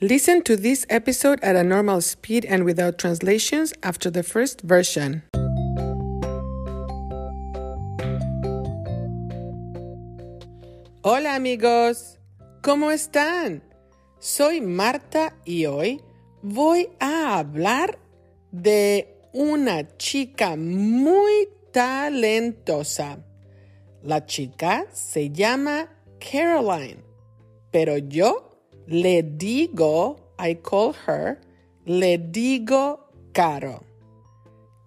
Listen to this episode at a normal speed and without translations after the first version. Hola amigos, ¿cómo están? Soy Marta y hoy voy a hablar de una chica muy talentosa. La chica se llama Caroline, pero yo le digo, I call her, le digo Caro.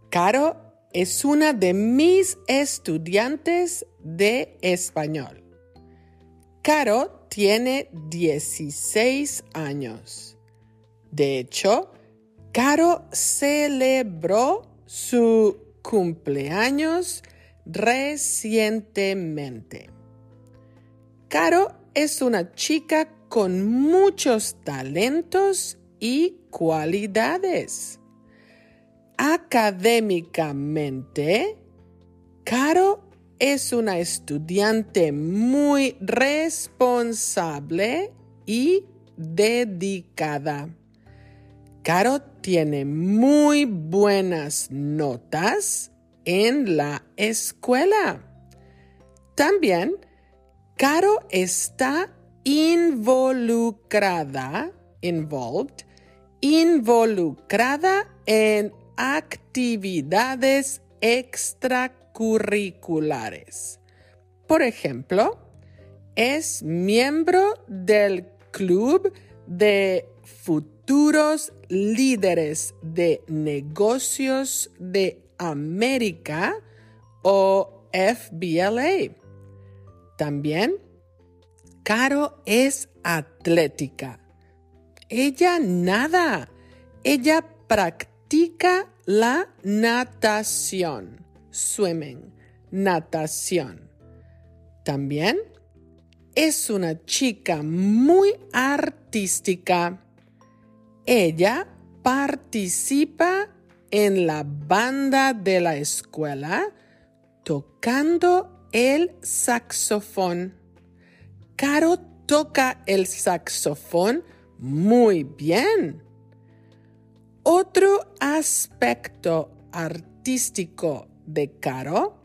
Caro es una de mis estudiantes de español. Caro tiene 16 años. De hecho, Caro celebró su cumpleaños recientemente. Caro es una chica con muchos talentos y cualidades. Académicamente, Caro es una estudiante muy responsable y dedicada. Caro tiene muy buenas notas en la escuela. También, Caro está involucrada, involved, involucrada en actividades extracurriculares. Por ejemplo, es miembro del Club de Futuros Líderes de Negocios de América o FBLA. También, Caro es atlética. Ella nada. Ella practica la natación. Swimming. Natación. También es una chica muy artística. Ella participa en la banda de la escuela tocando el saxofón. Caro toca el saxofón muy bien. Otro aspecto artístico de Caro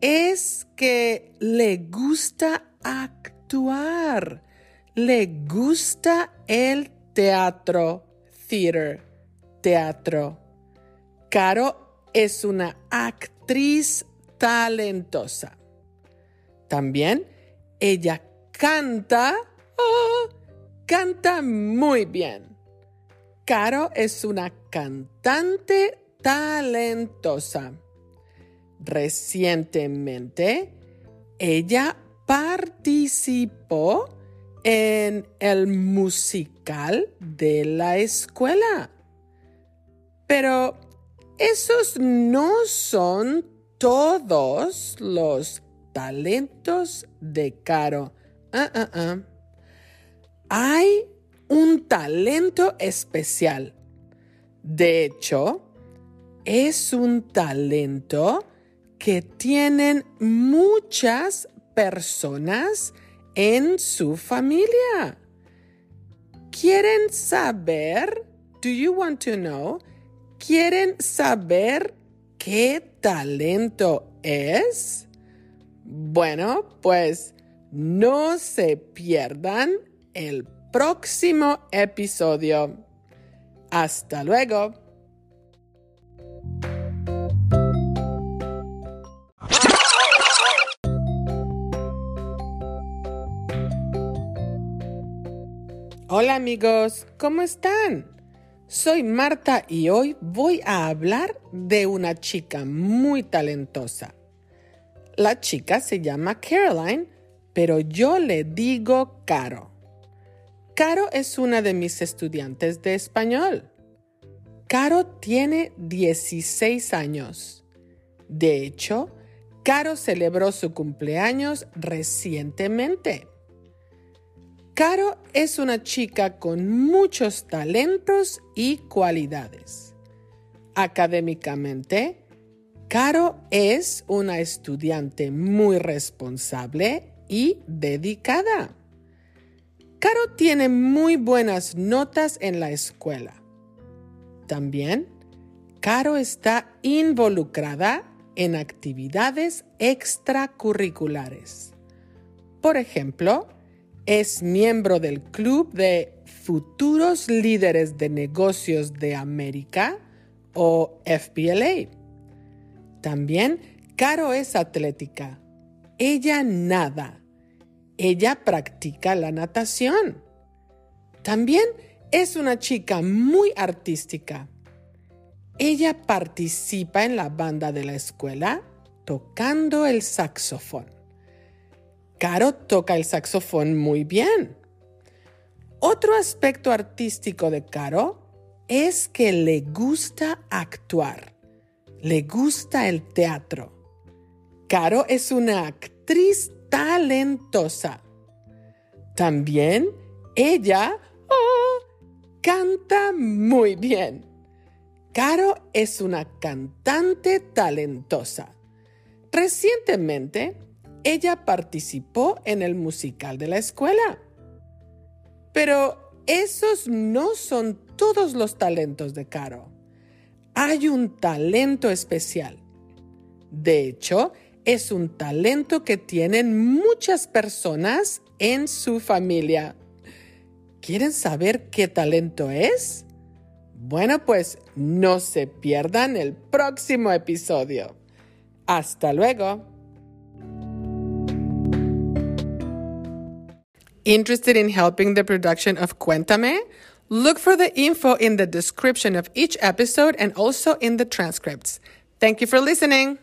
es que le gusta actuar, le gusta el teatro, theater, teatro. Caro es una actriz talentosa. También ella canta, oh, canta muy bien. Caro es una cantante talentosa. Recientemente, ella participó en el musical de la escuela. Pero esos no son todos los talentos de Caro. Ah, ah, ah. Hay un talento especial. De hecho, es un talento que tienen muchas personas en su familia. ¿Quieren saber? Do you want to know? ¿Quieren saber qué talento es? Bueno, pues no se pierdan el próximo episodio. Hasta luego. Hola amigos, ¿cómo están? Soy Marta y hoy voy a hablar de una chica muy talentosa. La chica se llama Caroline, pero yo le digo Caro. Caro es una de mis estudiantes de español. Caro tiene 16 años. De hecho, Caro celebró su cumpleaños recientemente. Caro es una chica con muchos talentos y cualidades. Académicamente, Caro es una estudiante muy responsable y dedicada. Caro tiene muy buenas notas en la escuela. También, Caro está involucrada en actividades extracurriculares. Por ejemplo, es miembro del Club de Futuros Líderes de Negocios de América o FBLA. También Caro es atlética. Ella nada. Ella practica la natación. También es una chica muy artística. Ella participa en la banda de la escuela tocando el saxofón. Caro toca el saxofón muy bien. Otro aspecto artístico de Caro es que le gusta actuar. Le gusta el teatro. Caro es una actriz talentosa. También ella oh, canta muy bien. Caro es una cantante talentosa. Recientemente, ella participó en el musical de la escuela. Pero esos no son todos los talentos de Caro. Hay un talento especial. De hecho, es un talento que tienen muchas personas en su familia. ¿Quieren saber qué talento es? Bueno, pues no se pierdan el próximo episodio. Hasta luego. Interested in helping the production of Cuéntame? Look for the info in the description of each episode and also in the transcripts. Thank you for listening.